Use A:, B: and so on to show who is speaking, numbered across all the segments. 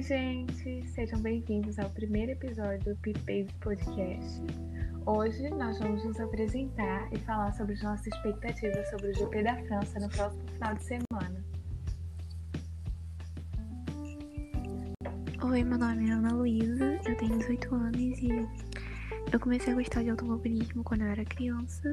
A: Oi, gente! Sejam bem-vindos ao primeiro episódio do Pip Podcast. Hoje nós vamos nos apresentar e falar sobre as nossas expectativas sobre o GP da França no próximo final de semana.
B: Oi, meu nome é Ana Luísa, eu tenho 18 anos e eu comecei a gostar de automobilismo quando eu era criança.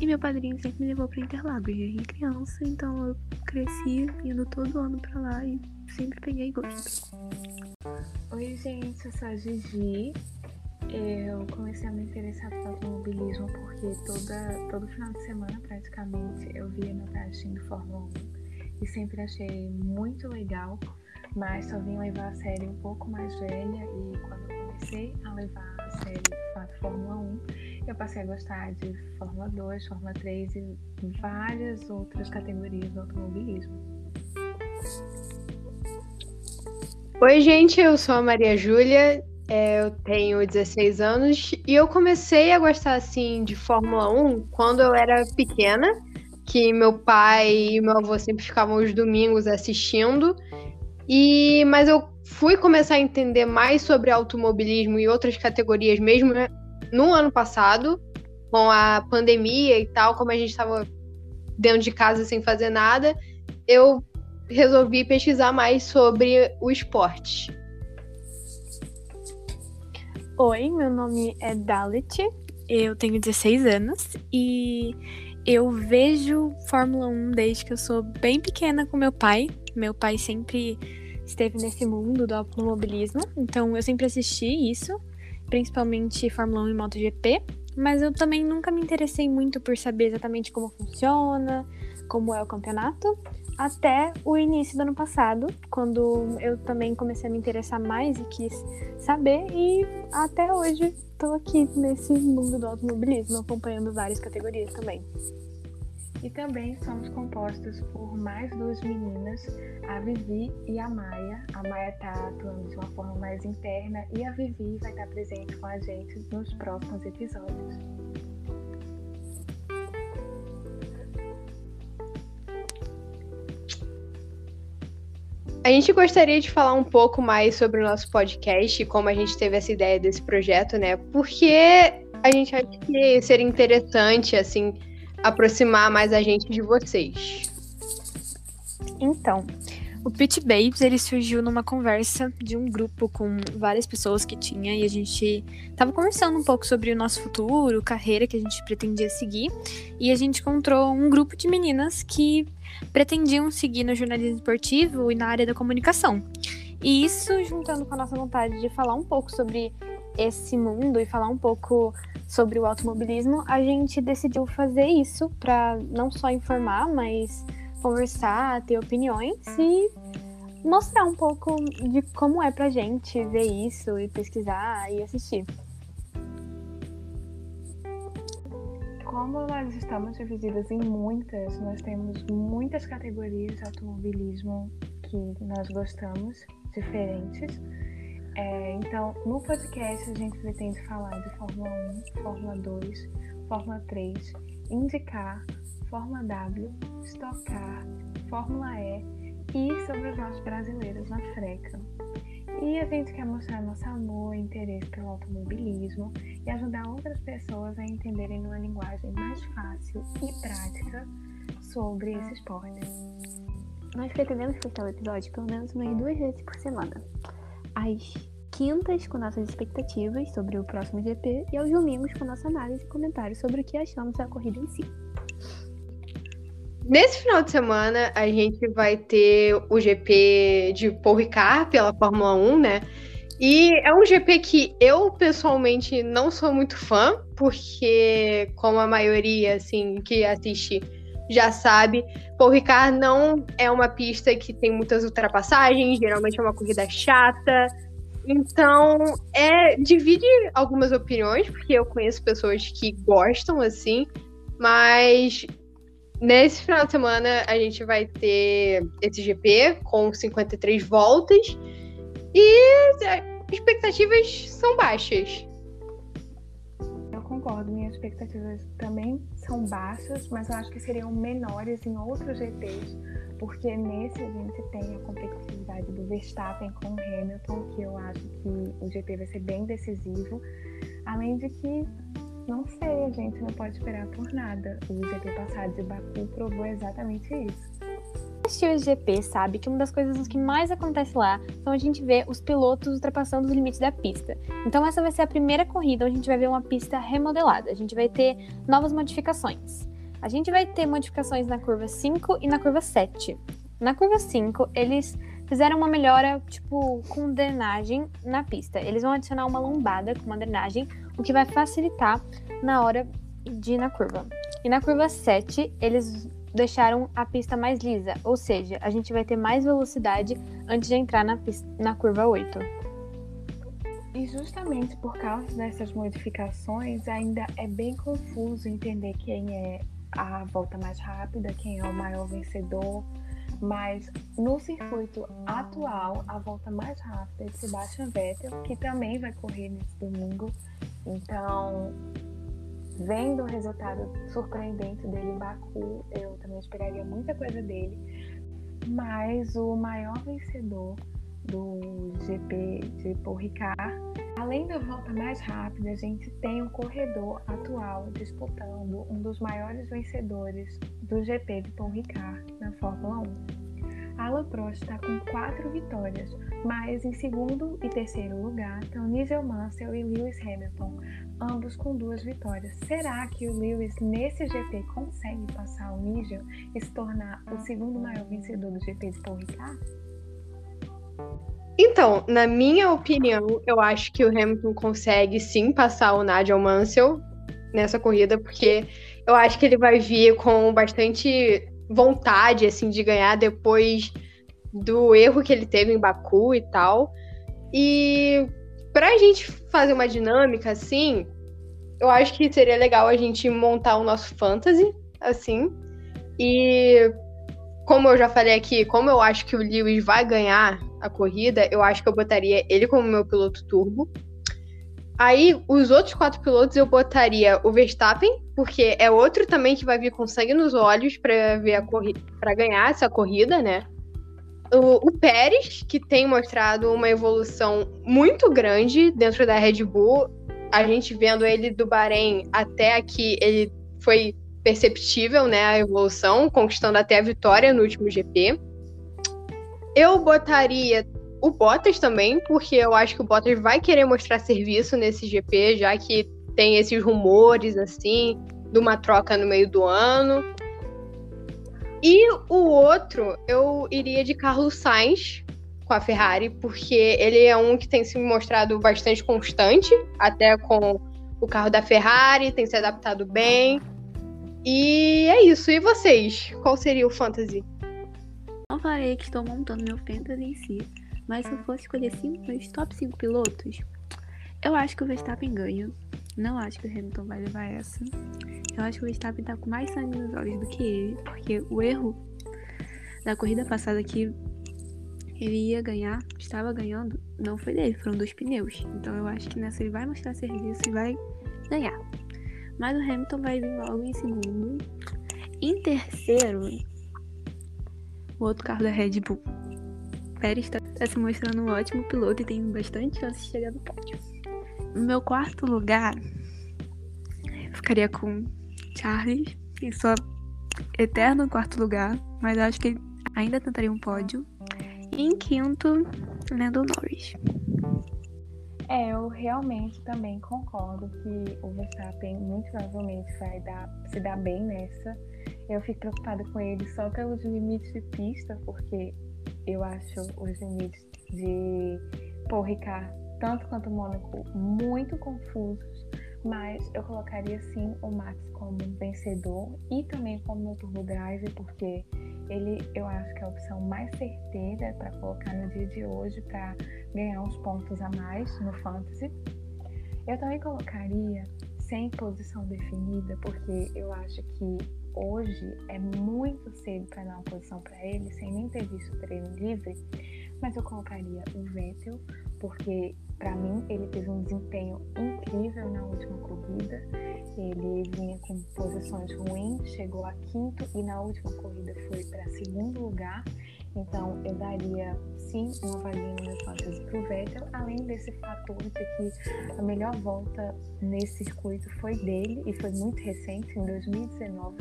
B: E meu padrinho sempre me levou para Interlagos desde criança, então eu cresci indo todo ano para lá e sempre peguei gosto.
A: Oi, gente, eu sou a Gigi. Eu comecei a me interessar por automobilismo porque toda, todo final de semana, praticamente, eu via meu pai assistindo Fórmula 1 e sempre achei muito legal, mas só vim levar a série um pouco mais velha e quando eu comecei a levar a série de Fórmula 1, eu passei a gostar de Fórmula 2, Fórmula 3 e várias outras categorias do automobilismo.
C: Oi, gente, eu sou a Maria Júlia, é, eu tenho 16 anos e eu comecei a gostar assim de Fórmula 1 quando eu era pequena, que meu pai e meu avô sempre ficavam os domingos assistindo. E mas eu fui começar a entender mais sobre automobilismo e outras categorias mesmo né, no ano passado, com a pandemia e tal, como a gente estava dentro de casa sem fazer nada, eu resolvi pesquisar mais sobre o esporte.
D: Oi, meu nome é Dalit, eu tenho 16 anos e eu vejo Fórmula 1 desde que eu sou bem pequena com meu pai. Meu pai sempre esteve nesse mundo do automobilismo, então eu sempre assisti isso, principalmente Fórmula 1 e MotoGP, mas eu também nunca me interessei muito por saber exatamente como funciona, como é o campeonato até o início do ano passado, quando eu também comecei a me interessar mais e quis saber, e até hoje estou aqui nesse mundo do automobilismo, acompanhando várias categorias também.
A: E também somos compostos por mais duas meninas, a Vivi e a Maia. A Maia está atuando de uma forma mais interna e a Vivi vai estar presente com a gente nos próximos episódios.
C: A gente gostaria de falar um pouco mais sobre o nosso podcast e como a gente teve essa ideia desse projeto, né? Porque a gente acha que seria interessante, assim, aproximar mais a gente de vocês.
D: Então, o Pitch Babes, ele surgiu numa conversa de um grupo com várias pessoas que tinha e a gente tava conversando um pouco sobre o nosso futuro, carreira que a gente pretendia seguir, e a gente encontrou um grupo de meninas que pretendiam seguir no jornalismo esportivo e na área da comunicação. E isso, juntando com a nossa vontade de falar um pouco sobre esse mundo e falar um pouco sobre o automobilismo, a gente decidiu fazer isso para não só informar, mas conversar, ter opiniões e mostrar um pouco de como é pra gente ver isso e pesquisar e assistir.
A: Como nós estamos divididas em muitas, nós temos muitas categorias de automobilismo que nós gostamos, diferentes. É, então, no podcast a gente pretende falar de Fórmula 1, Fórmula 2, Fórmula 3, indicar Fórmula W, Stock Car, Fórmula E e sobre os nossos brasileiros na Freca. E a gente quer mostrar nosso amor e interesse pelo automobilismo e ajudar outras pessoas a entenderem numa linguagem mais fácil e prática sobre esse esporte.
B: Nós pretendemos postar o episódio pelo menos umas duas vezes por semana. Às quintas com nossas expectativas sobre o próximo GP e aos domingos com nossa análise e comentários sobre o que achamos da corrida em si.
C: Nesse final de semana, a gente vai ter o GP de Paul Ricard pela Fórmula 1, né? E é um GP que eu, pessoalmente, não sou muito fã, porque, como a maioria, assim, que assiste já sabe, Paul Ricard não é uma pista que tem muitas ultrapassagens, geralmente é uma corrida chata. Então, é divide algumas opiniões, porque eu conheço pessoas que gostam, assim, mas Nesse final de semana a gente vai ter esse GP com 53 voltas e é, expectativas são baixas.
A: Eu concordo, minhas expectativas também são baixos, mas eu acho que seriam menores em outros GPs, porque nesse a gente tem a competitividade do Verstappen com o Hamilton, que eu acho que o GP vai ser bem decisivo, além de que não sei, a gente não pode esperar por nada. O GP passado de Baku provou exatamente isso.
D: Assistiu o GP sabe que uma das coisas que mais acontece lá são a gente ver os pilotos ultrapassando os limites da pista. Então essa vai ser a primeira corrida onde a gente vai ver uma pista remodelada. A gente vai ter novas modificações. A gente vai ter modificações na curva 5 e na curva 7. Na curva 5, eles fizeram uma melhora, tipo, com drenagem na pista. Eles vão adicionar uma lombada com uma drenagem, o que vai facilitar na hora de ir na curva. E na curva 7, eles deixaram a pista mais lisa, ou seja, a gente vai ter mais velocidade antes de entrar na, pista, na curva 8.
A: E justamente por causa dessas modificações, ainda é bem confuso entender quem é a volta mais rápida, quem é o maior vencedor. Mas no circuito atual, a volta mais rápida é Sebastian Vettel, que também vai correr nesse domingo. Então, vendo o resultado surpreendente dele em Baku, eu também esperaria muita coisa dele. Mas o maior vencedor do GP de Paul Ricard, além da volta mais rápida, a gente tem o corredor atual disputando um dos maiores vencedores do GP de Paul Ricard na Fórmula 1. Alan Prost está com quatro vitórias, mas em segundo e terceiro lugar estão Nigel Mansell e Lewis Hamilton, ambos com duas vitórias. Será que o Lewis nesse GP consegue passar o Nigel e se tornar o segundo maior vencedor do GP de Paul Ricard?
C: Então, na minha opinião, eu acho que o Hamilton consegue sim passar o Nigel Mansell nessa corrida, porque eu acho que ele vai vir com bastante vontade, assim, de ganhar depois do erro que ele teve em Baku e tal. E pra gente fazer uma dinâmica, assim, eu acho que seria legal a gente montar o nosso fantasy, assim. E como eu já falei aqui, como eu acho que o Lewis vai ganhar a corrida, eu acho que eu botaria ele como meu piloto turbo. Aí, os outros quatro pilotos eu botaria o Verstappen, porque é outro também que vai vir com sangue nos olhos para ver a corrida, para ganhar essa corrida, né? O, o, Pérez, que tem mostrado uma evolução muito grande dentro da Red Bull. A gente vendo ele do Bahrein até aqui, ele foi perceptível, né, a evolução, conquistando até a vitória no último GP. Eu botaria o Bottas também, porque eu acho que o Bottas vai querer mostrar serviço nesse GP, já que tem esses rumores assim de uma troca no meio do ano. E o outro, eu iria de Carlos Sainz com a Ferrari, porque ele é um que tem se mostrado bastante constante, até com o carro da Ferrari, tem se adaptado bem. E é isso. E vocês? Qual seria o fantasy?
B: Não falei que estou montando meu fantasy em si, mas se eu fosse escolher cinco, meus top 5 pilotos, eu acho que o Verstappen ganha. Não acho que o Hamilton vai levar essa. Eu acho que o Verstappen tá com mais sangue nos olhos do que ele, porque o erro da corrida passada que ele ia ganhar, estava ganhando, não foi dele, foram dos pneus. Então eu acho que nessa ele vai mostrar serviço e vai ganhar. Mas o Hamilton vai vir logo em segundo. Em terceiro, o outro carro da Red Bull. Pérez está tá se mostrando um ótimo piloto e tem bastante chance de chegar no pódio. No meu quarto lugar, ficaria com Charles, em sua eterno quarto lugar, mas acho que ele ainda tentaria um pódio. E em quinto, Lando Norris.
A: É, eu realmente também concordo que o Verstappen muito provavelmente vai dar, se dar bem nessa. Eu fico preocupada com ele só pelos limites de pista, porque eu acho os limites de Paul Ricard, tanto quanto o Mônaco, muito confusos, mas eu colocaria sim o Max como vencedor e também como meu turbo drive, porque ele eu acho que é a opção mais certeira para colocar no dia de hoje para ganhar uns pontos a mais no fantasy. Eu também colocaria sem posição definida, porque eu acho que hoje é muito cedo para dar uma posição para ele, sem nem ter visto o treino livre, mas eu colocaria o Vettel, porque para mim ele teve um desempenho incrível na última corrida. Ele vinha com posições ruins, chegou a quinto e na última corrida foi para segundo lugar. Então eu daria sim uma vaguinha no meu fantasy pro Vettel, além desse fator de que a melhor volta nesse circuito foi dele e foi muito recente, em 2019.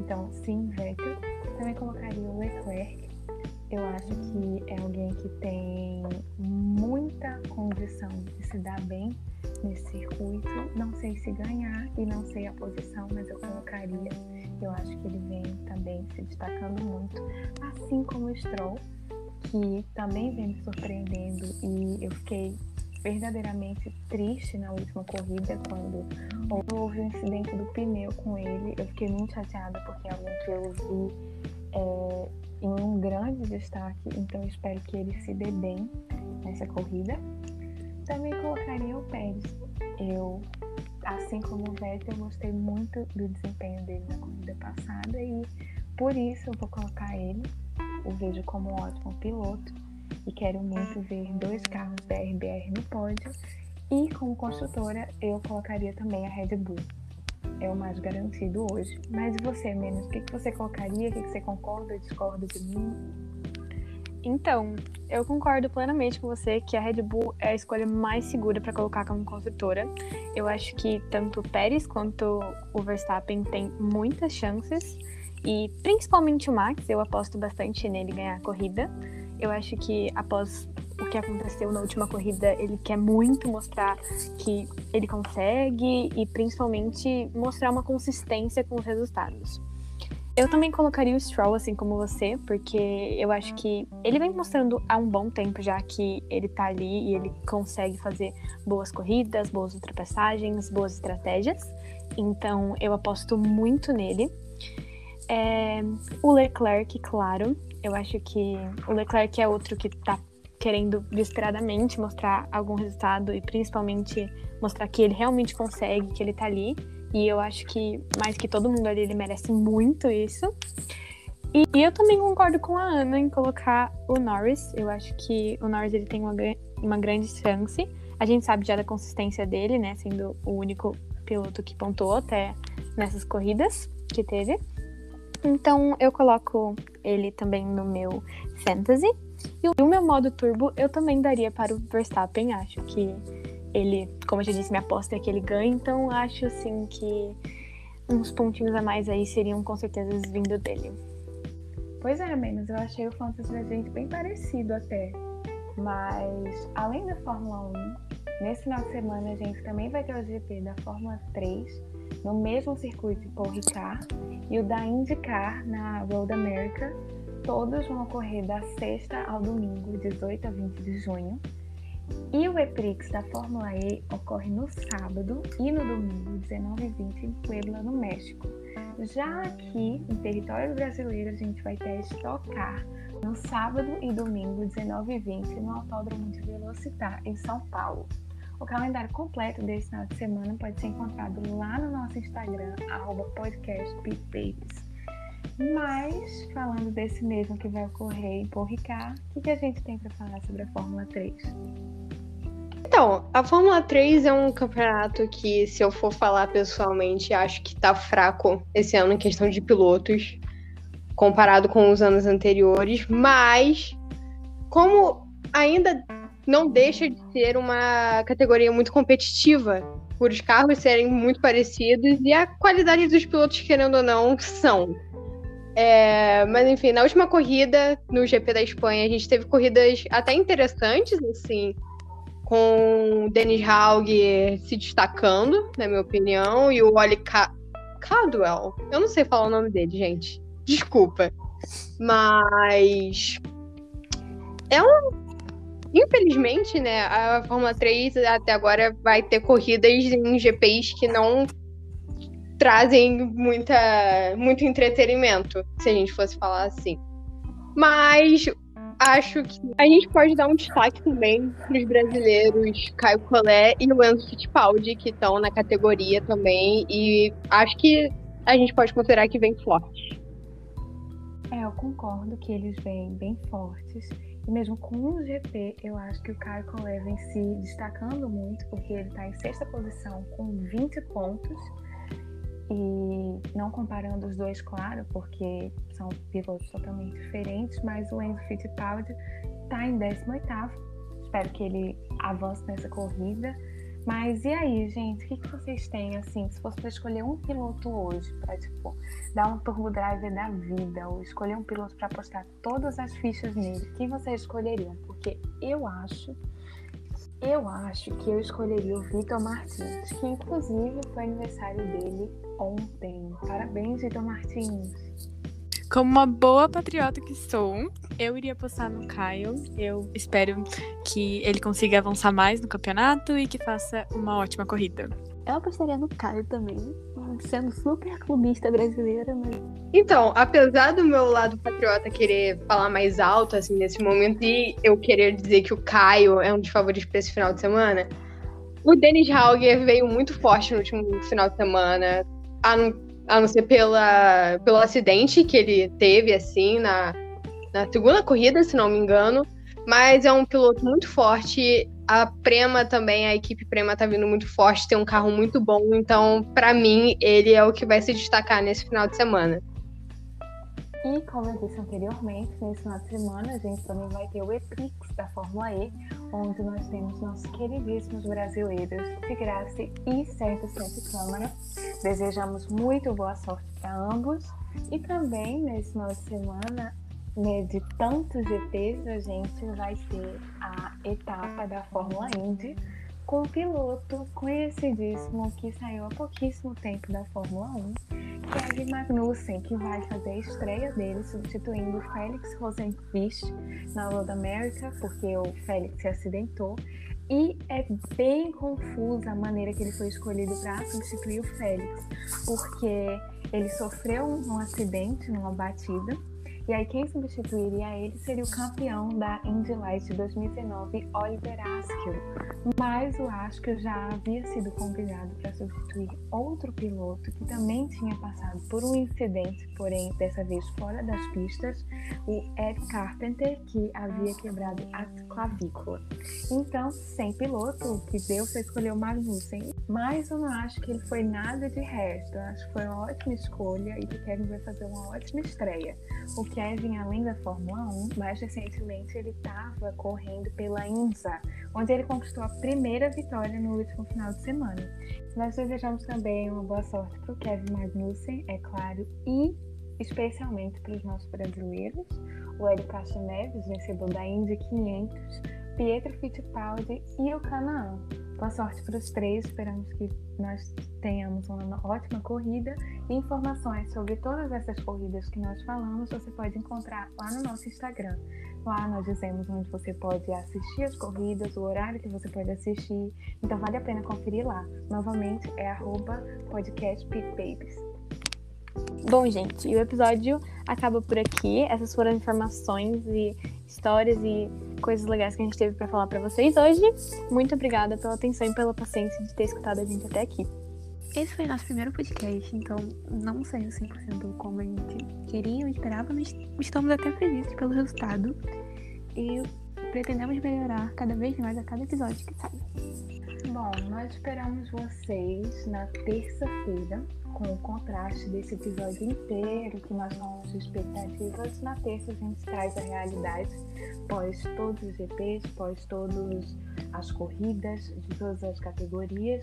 A: Então sim, Vettel. Também colocaria o Leclerc. Eu acho que é alguém que tem muita condição de se dar bem nesse circuito. Não sei se ganhar e não sei a posição, mas eu colocaria. Eu acho que ele vem também se destacando muito, assim como o Stroll, que também vem me surpreendendo e eu fiquei verdadeiramente triste na última corrida quando houve um incidente do pneu com ele. Eu fiquei muito chateada porque é alguém que eu vi é, em um grande destaque, então espero que ele se dê bem nessa corrida. Também colocaria o Pérez. Eu, assim como o Vettel, eu gostei muito do desempenho dele na corrida passada e por isso eu vou colocar ele. O vejo como um ótimo piloto e quero muito ver dois carros da RBR no pódio. E como construtora, eu colocaria também a Red Bull. É o mais garantido hoje. Mas você, Menos? O que, que você colocaria? O que, que você concorda, discorda de mim?
D: Então, eu concordo plenamente com você que a Red Bull é a escolha mais segura para colocar como construtora. Eu acho que tanto o Pérez quanto o Verstappen têm muitas chances e principalmente o Max, eu aposto bastante nele ganhar a corrida. Eu acho que após o que aconteceu na última corrida, ele quer muito mostrar que ele consegue e principalmente mostrar uma consistência com os resultados. Eu também colocaria o Stroll, assim como você, porque eu acho que ele vem mostrando há um bom tempo já que ele tá ali e ele consegue fazer boas corridas, boas ultrapassagens, boas estratégias. Então eu aposto muito nele. É, o Leclerc, claro. Eu acho que o Leclerc é outro que tá querendo desesperadamente mostrar algum resultado e principalmente mostrar que ele realmente consegue, que ele tá ali. E eu acho que, mais que todo mundo ali, ele merece muito isso. E eu também concordo com a Ana em colocar o Norris. Eu acho que o Norris ele tem uma, uma grande chance. A gente sabe já da consistência dele, né? Sendo o único piloto que pontuou até nessas corridas que teve. Então eu coloco ele também no meu fantasy. E o meu modo turbo eu também daria para o Verstappen. Acho que ele, como eu já disse, minha aposta é que ele ganha, então acho assim que uns pontinhos a mais aí seriam com certeza vindo dele.
A: Pois é, menos eu achei o Fantasy gente bem parecido até. Mas além da Fórmula 1, nesse final de semana a gente também vai ter o GP da Fórmula 3 no mesmo circuito de Paul Ricard e o da IndyCar na Road America. Todos vão ocorrer da sexta ao domingo, 18 a 20 de junho. E o EPRIX da Fórmula E ocorre no sábado e no domingo, 19 e 20, em Puebla, no México. Já aqui, em território brasileiro, a gente vai ter a Stock Car no sábado e domingo, 19 e 20, no Autódromo de Velocitar, em São Paulo. O calendário completo desse final de semana pode ser encontrado lá no nosso Instagram, podcastpeakbabies. Mas, falando desse mesmo que vai ocorrer em Paul Ricard, o que a gente tem para falar sobre a Fórmula 3?
C: Então, a Fórmula 3 é um campeonato que, se eu for falar pessoalmente, acho que tá fraco esse ano em questão de pilotos, comparado com os anos anteriores, mas como ainda não deixa de ser uma categoria muito competitiva, por os carros serem muito parecidos e a qualidade dos pilotos, querendo ou não, são. É, mas enfim, na última corrida, no GP da Espanha, a gente teve corridas até interessantes, assim com o Dennis Haug se destacando, na minha opinião, e o Oli Caldwell. Eu não sei falar o nome dele, gente. Desculpa. Mas. É um. Infelizmente, né, a Fórmula 3 até agora vai ter corridas em GPs que não trazem muita, muito entretenimento, se a gente fosse falar assim. Mas acho que a gente pode dar um destaque também para os brasileiros Caio Collet e o Fittipaldi, que estão na categoria também, e acho que a gente pode considerar que vem forte.
A: É, eu concordo que eles vêm bem fortes. mesmo com um GP, eu acho que o Caio Collet vem se destacando muito, porque ele está em sexta posição com 20 pontos. E não comparando os dois, claro, porque são pilotos totalmente diferentes, mas o Enzo Fittipaldi está em 18 Espero que ele avance nessa corrida. Mas e aí, gente, o que, que vocês têm, assim, se fosse para escolher um piloto hoje, para, tipo, dar um turbo driver da vida, ou escolher um piloto para apostar todas as fichas nele, quem vocês escolheriam? Porque eu acho, eu acho que eu escolheria o Vitor Martins, que inclusive foi aniversário dele ontem. Parabéns, Vitor Martins.
D: Como uma boa patriota que sou, eu iria apostar no Caio. Eu espero que ele consiga avançar mais no campeonato e que faça uma ótima corrida.
B: Eu apostaria no Caio também, sendo super clubista brasileira, mas.
C: Então, apesar do meu lado patriota querer falar mais alto, assim, nesse momento, e eu querer dizer que o Caio é um dos favoritos para esse final de semana, o Dennis Hauger veio muito forte no último final de semana. A não, a não ser pela, pelo acidente que ele teve, assim, na, na segunda corrida, se não me engano. Mas é um piloto muito forte. A Prema também, a equipe Prema tá vindo muito forte, tem um carro muito bom. Então, para mim, ele é o que vai se destacar nesse final de semana.
A: E como eu disse anteriormente, nesse final de semana a gente também vai ter o Epix da Fórmula E, onde nós temos nossos queridíssimos brasileiros de Graça e Sérgio Sete Câmara. Desejamos muito boa sorte para ambos. E também nesse final de semana né, de tantos GPs, a gente vai ter a etapa da Fórmula Indy com um piloto conhecidíssimo que saiu há pouquíssimo tempo da Fórmula 1, Kevin Magnussen, que vai fazer a estreia dele substituindo o Félix Rosenqvist na Road America, porque o Félix se acidentou. E é bem confusa a maneira que ele foi escolhido para substituir o Félix, porque ele sofreu um acidente numa batida e aí quem substituiria ele seria o campeão da Indy Light de 2019, Oliver Askew. Mas o Askew já havia sido convidado para substituir outro piloto que também tinha passado por um incidente, porém dessa vez fora das pistas, o Ed Carpenter, que havia quebrado a clavícula. Então, sem piloto, que deu foi escolher o Magnussen. Mas eu não acho que ele foi nada de resto. Eu acho que foi uma ótima escolha e que Kevin vai fazer uma ótima estreia. O Kevin, além da Fórmula 1, mais recentemente ele estava correndo pela INSA, onde ele conquistou a primeira vitória no último final de semana. Nós desejamos também uma boa sorte para o Kevin Magnussen, é claro, e especialmente para os nossos brasileiros, o Hélio Castro Neves, vencedor da Indy 500, Pietro Fittipaldi e o Canaan. Boa sorte para os três, esperamos que nós tenhamos uma ótima corrida. Informações sobre todas essas corridas que nós falamos você pode encontrar lá no nosso Instagram. Lá nós dizemos onde você pode assistir as corridas, o horário que você pode assistir. Então vale a pena conferir lá. Novamente é arroba
D: Bom, gente, o episódio acaba por aqui. Essas foram as informações e histórias e coisas legais que a gente teve para falar para vocês hoje. Muito obrigada pela atenção e pela paciência de ter escutado a gente até aqui.
B: Esse foi nosso primeiro podcast, então não saiu 100% como a gente queria ou esperava, mas estamos até felizes pelo resultado e pretendemos melhorar cada vez mais a cada episódio que sai.
A: Bom, nós esperamos vocês na terça-feira com o contraste desse episódio inteiro, que nós de expectativas. Na terça a gente traz a realidade pós todos os GPs, pós todas as corridas de todas as categorias.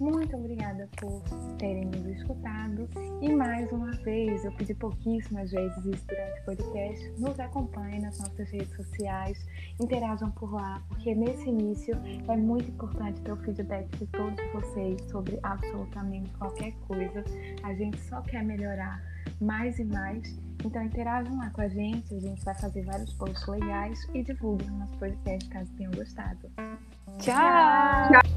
A: Muito obrigada por terem nos escutado. E mais uma vez, eu pedi pouquíssimas vezes isso durante o podcast. Nos acompanhem nas nossas redes sociais, interajam por lá, porque nesse início é muito importante ter o feedback de todos vocês sobre absolutamente qualquer coisa. A gente só quer melhorar mais e mais. Então interajam lá com a gente, a gente vai fazer vários posts legais e divulguem o nosso podcast caso tenham gostado.
D: Tchau! Tchau.